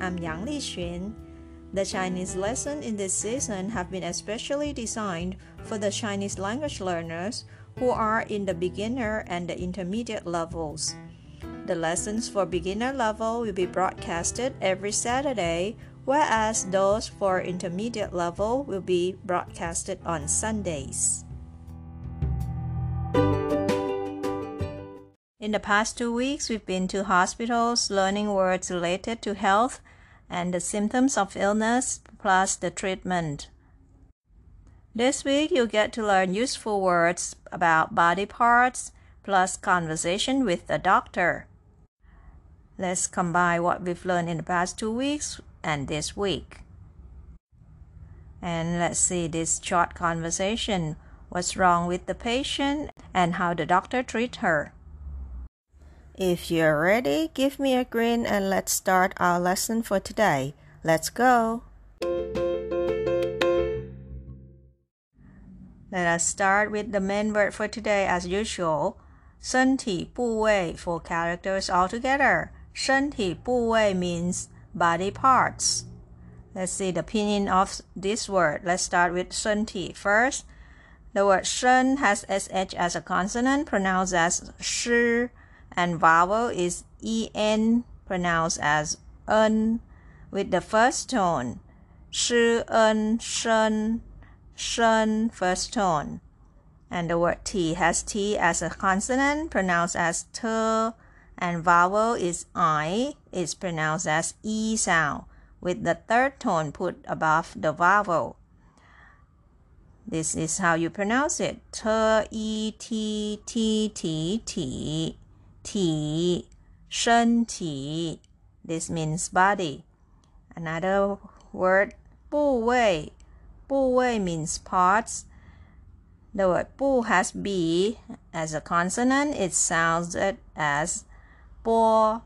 I'm Yang Li Qun. The Chinese lessons in this season have been especially designed for the Chinese language learners who are in the beginner and the intermediate levels. The lessons for beginner level will be broadcasted every Saturday, whereas those for intermediate level will be broadcasted on Sundays. In the past two weeks, we've been to hospitals learning words related to health and the symptoms of illness plus the treatment. This week, you'll get to learn useful words about body parts plus conversation with the doctor. Let's combine what we've learned in the past two weeks and this week. And let's see this short conversation. What's wrong with the patient and how the doctor treat her. If you're ready, give me a grin and let's start our lesson for today. Let's go! Let us start with the main word for today as usual. 身体部位 for characters altogether. 身体部位 means body parts. Let's see the meaning of this word. Let's start with 身体 first. The word 身 has sh as a consonant pronounced as 师 and vowel is en pronounced as en with the first tone. Shi en shen shen first tone. And the word t has t as a consonant pronounced as t and vowel is i is pronounced as e sound with the third tone put above the vowel. This is how you pronounce it. T e t t t t 体身体 this means body another word 部位部位 means parts the word 部 has b as a consonant it sounds as 波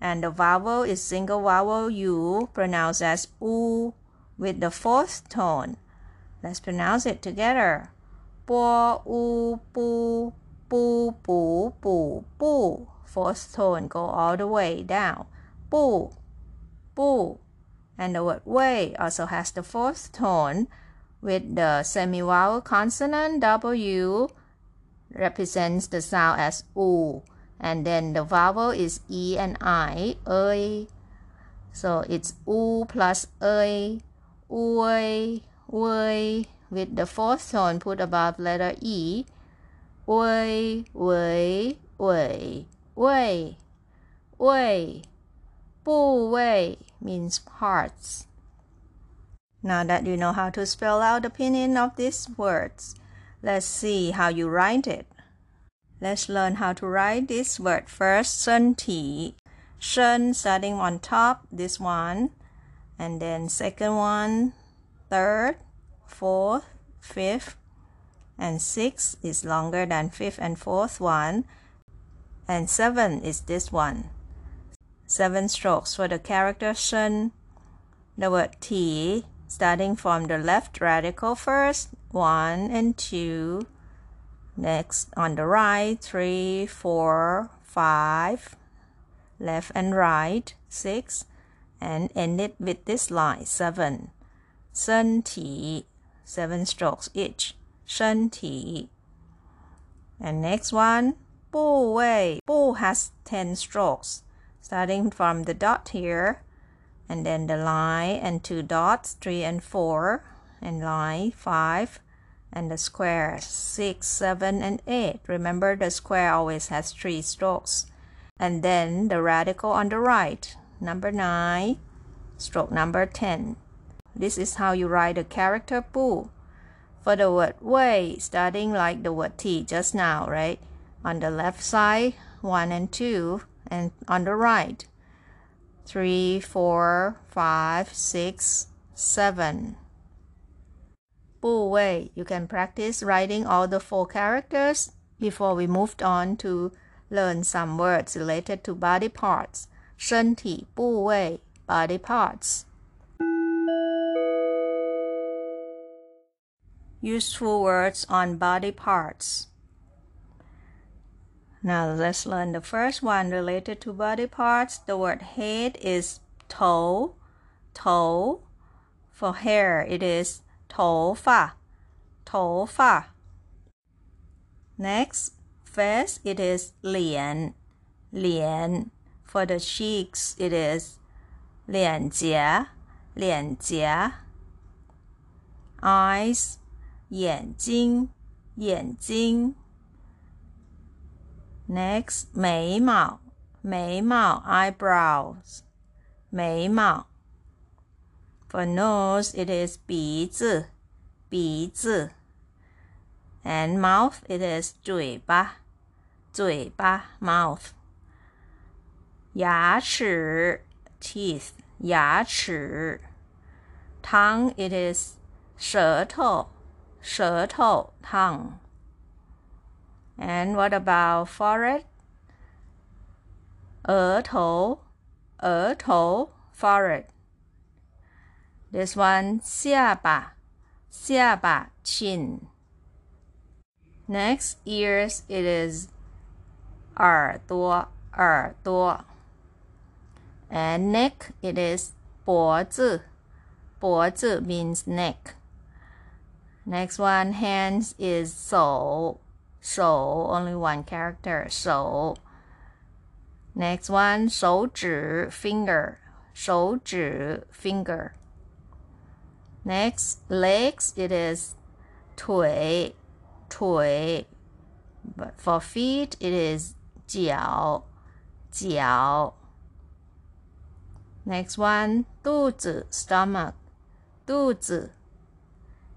and the vowel is single vowel u pronounced as u with the fourth tone let's pronounce it together 波 u 不 bu, bu, bu, bu. Fourth tone go all the way down. Bu, bu. And the word way also has the fourth tone with the semi-vowel consonant W represents the sound as u. And then the vowel is e and i, ơi. So it's u plus ơi, ui, ui, with the fourth tone put above letter e 喂喂喂喂喂部位 means parts. Now that you know how to spell out the meaning of these words, let's see how you write it. Let's learn how to write this word first. 身体 shen starting on top, this one, and then second one, third, fourth, fifth, and 6 is longer than fifth and fourth one, and 7 is this one. 7 strokes for the character shen. The word T starting from the left radical first, 1 and 2. Next on the right, 3, 4, 5. Left and right, 6. And end it with this line, 7. 身体7 strokes each. 身体. And next one, 部位.部 has 10 strokes, starting from the dot here, and then the line and two dots, 3 and 4, and line 5, and the square 6, 7, and 8. Remember the square always has 3 strokes. And then the radical on the right, number 9, stroke number 10. This is how you write the character 部 for the word way, starting like the word T just now, right? On the left side, 1 and 2, and on the right. three, four, five, six, seven. 部位 You can practice writing all the four characters before we moved on to learn some words related to body parts. 身体部位 body parts. Useful words on body parts. Now let's learn the first one related to body parts. The word head is toe, toe. For hair, it is toe fa. Next, face, it is lian, lian. For the cheeks, it is lian jia. Eyes, 眼睛,眼睛. Next, 眉毛，眉毛 eyebrows，眉毛。For nose, it is 鼻子，鼻子。And mouth, it is 嘴巴，嘴巴 mouth。牙齿 teeth，牙齿。Tongue, it is 舌头， 舌头 tongue。and what about forehead? 额头,额头 forehead. This one 下巴,下巴 chin. Next ears it is 耳朵,耳朵. And neck it is 脖子,脖子 means neck. Next one hands is 手 so only one character. So next one 手指 finger 手指 finger. Next legs it is 腿腿 but for feet it is 脚脚 Next one 肚子 stomach 肚子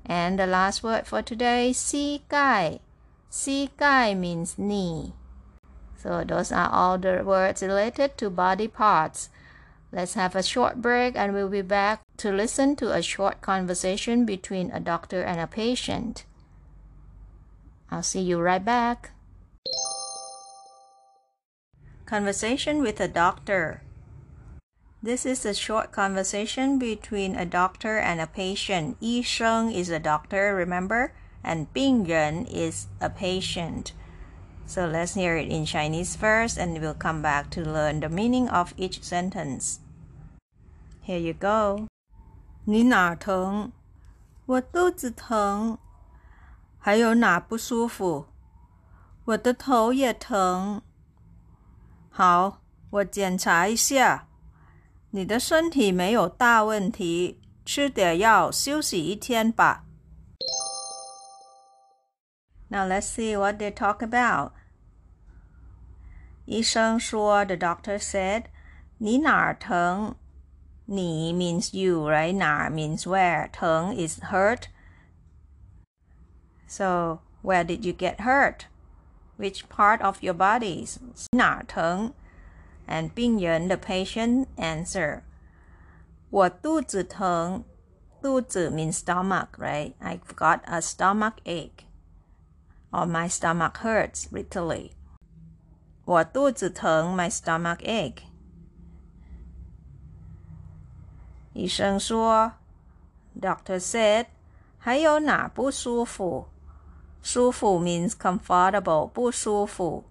and the last word for today 膝盖 Sikai means knee. So those are all the words related to body parts. Let's have a short break and we'll be back to listen to a short conversation between a doctor and a patient. I'll see you right back. Conversation with a doctor. This is a short conversation between a doctor and a patient. 医生 is a doctor, remember? and 病人 is a patient. So let's hear it in Chinese first and we'll come back to learn the meaning of each sentence. Here you go. 你哪疼？我肚子疼。还有哪不舒服？我的头也疼。好，我检查一下。 你的身体没有大问题，吃点药休息一天吧。now let's see what they talk about. 医生说 the doctor said, 你哪儿疼?你 means you, right? 哪儿 means where. 疼 is hurt. So, where did you get hurt? Which part of your body? 哪儿疼? And 病人 the patient answer, 我肚子疼.肚子 means stomach, right? I've got a stomach ache or my stomach hurts literally. 我肚子疼 my stomach ache. 医生说，Doctor said，还有哪不舒服？舒服 means comfortable，不舒服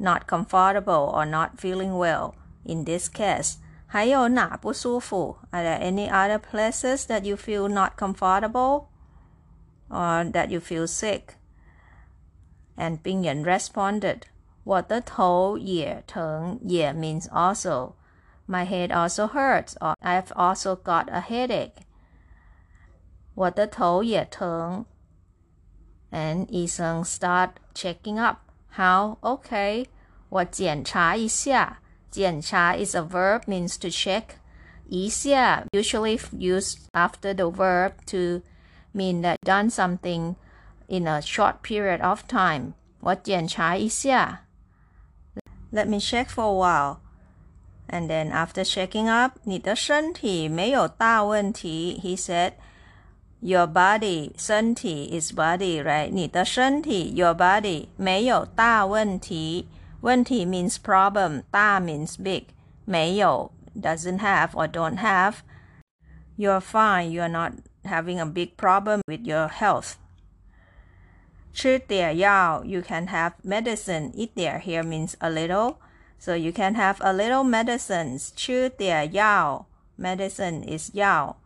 not comfortable or not feeling well. In this case, 还有哪不舒服? Are there any other places that you feel not comfortable or that you feel sick? And Bing Ren responded, 我的头也疼也 means also. My head also hurts or I've also got a headache. 我的头也疼 and Yi start checking up How? Okay. 我检查一下。检查 is a verb means to check. 一下 usually used after the verb to mean that done something in a short period of time. 我检查一下。Let me check for a while. And then after checking up, 你的身体没有大问题. He said, your body 身体 is body, right? 你的身体 your body 没有大问题。问题 means problem, 大 means big. 没有 doesn't have or don't have. You're fine. You're not having a big problem with your health. 吃点药 you can have medicine. 一点 here means a little. So you can have a little medicines. 吃点药 medicine is 药.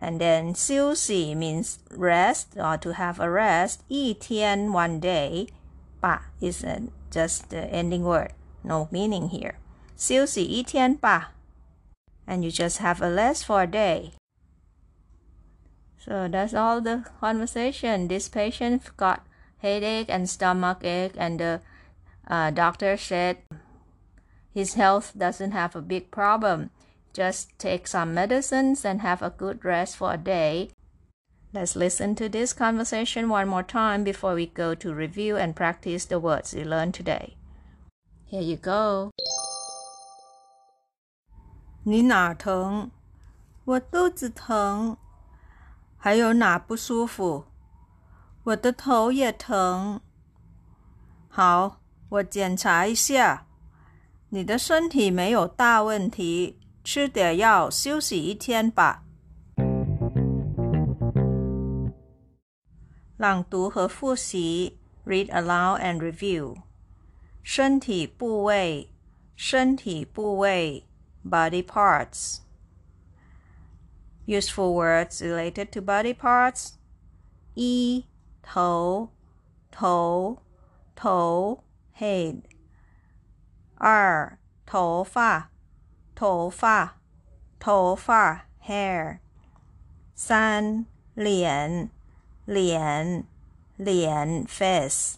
And then 休息 means rest or to have a rest. 一天 one day. 吧 is a, just the ending word. No meaning here. 休息一天吧. And you just have a rest for a day. So that's all the conversation. This patient got headache and stomach ache, and the uh, doctor said his health doesn't have a big problem. Just take some medicines and have a good rest for a day. Let's listen to this conversation one more time before we go to review and practice the words you learned today. Here you go. 你哪疼？我肚子疼。还有哪不舒服？我的头也疼。好，我检查一下。你的身体没有大问题， 吃点药，休息一天吧。朗读和复习，read aloud and review。身体部位，身体部位，body parts。Useful words related to body parts：一头，头，头，head。二头发， 头发，头发，hair。三脸，脸，脸，face。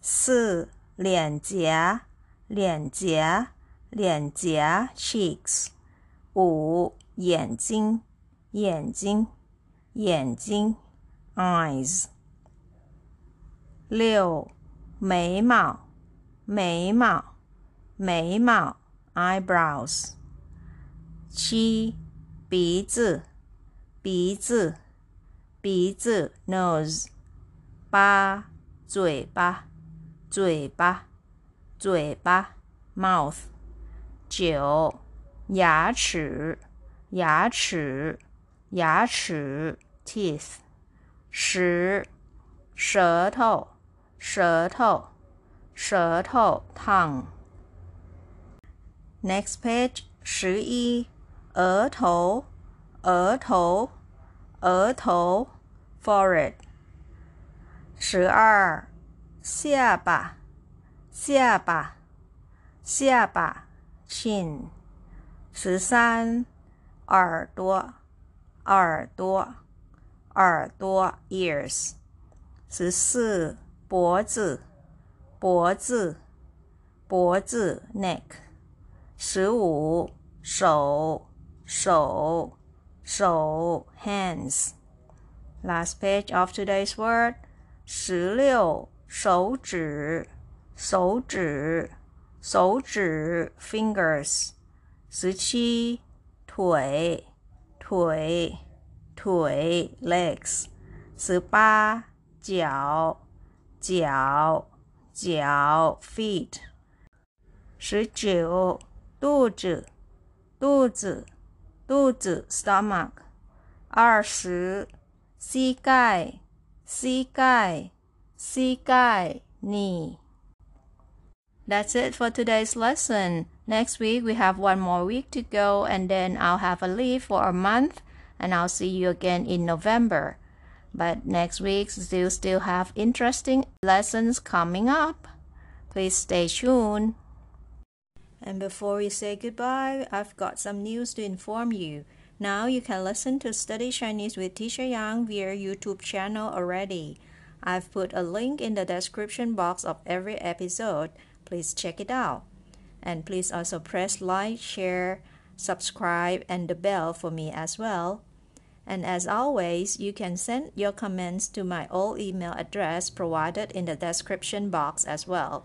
四脸颊，脸颊，脸颊，cheeks。五眼睛，眼睛，眼睛，eyes。六眉毛，眉毛。眉毛 eyebrows，七鼻子鼻子鼻子 nose，八嘴巴嘴巴嘴巴 mouth，九牙齿牙齿牙齿 teeth，十舌头舌头舌头 tongue。Next page 十一，额头，额头，额头，forehead。十二，下巴，下巴，下巴，chin。十三，耳朵，耳朵，耳朵，ears。十四，脖子，脖子，脖子，neck。十五手手手 hands. Last page of today's word. 十六手指手指手指 fingers. 十七腿腿腿 legs. 十八脚脚脚 feet. 十九肚子，肚子， 肚子，stomach。二十，膝盖，膝盖，膝盖，knee。That's it for today's lesson. Next week we have one more week to go and then I'll have a leave for a month and I'll see you again in November. But next week still still have interesting lessons coming up. Please stay tuned. And before we say goodbye, I've got some news to inform you. Now you can listen to Study Chinese with Teacher Yang via YouTube channel already. I've put a link in the description box of every episode. Please check it out. And please also press like, share, subscribe, and the bell for me as well. And as always, you can send your comments to my old email address provided in the description box as well.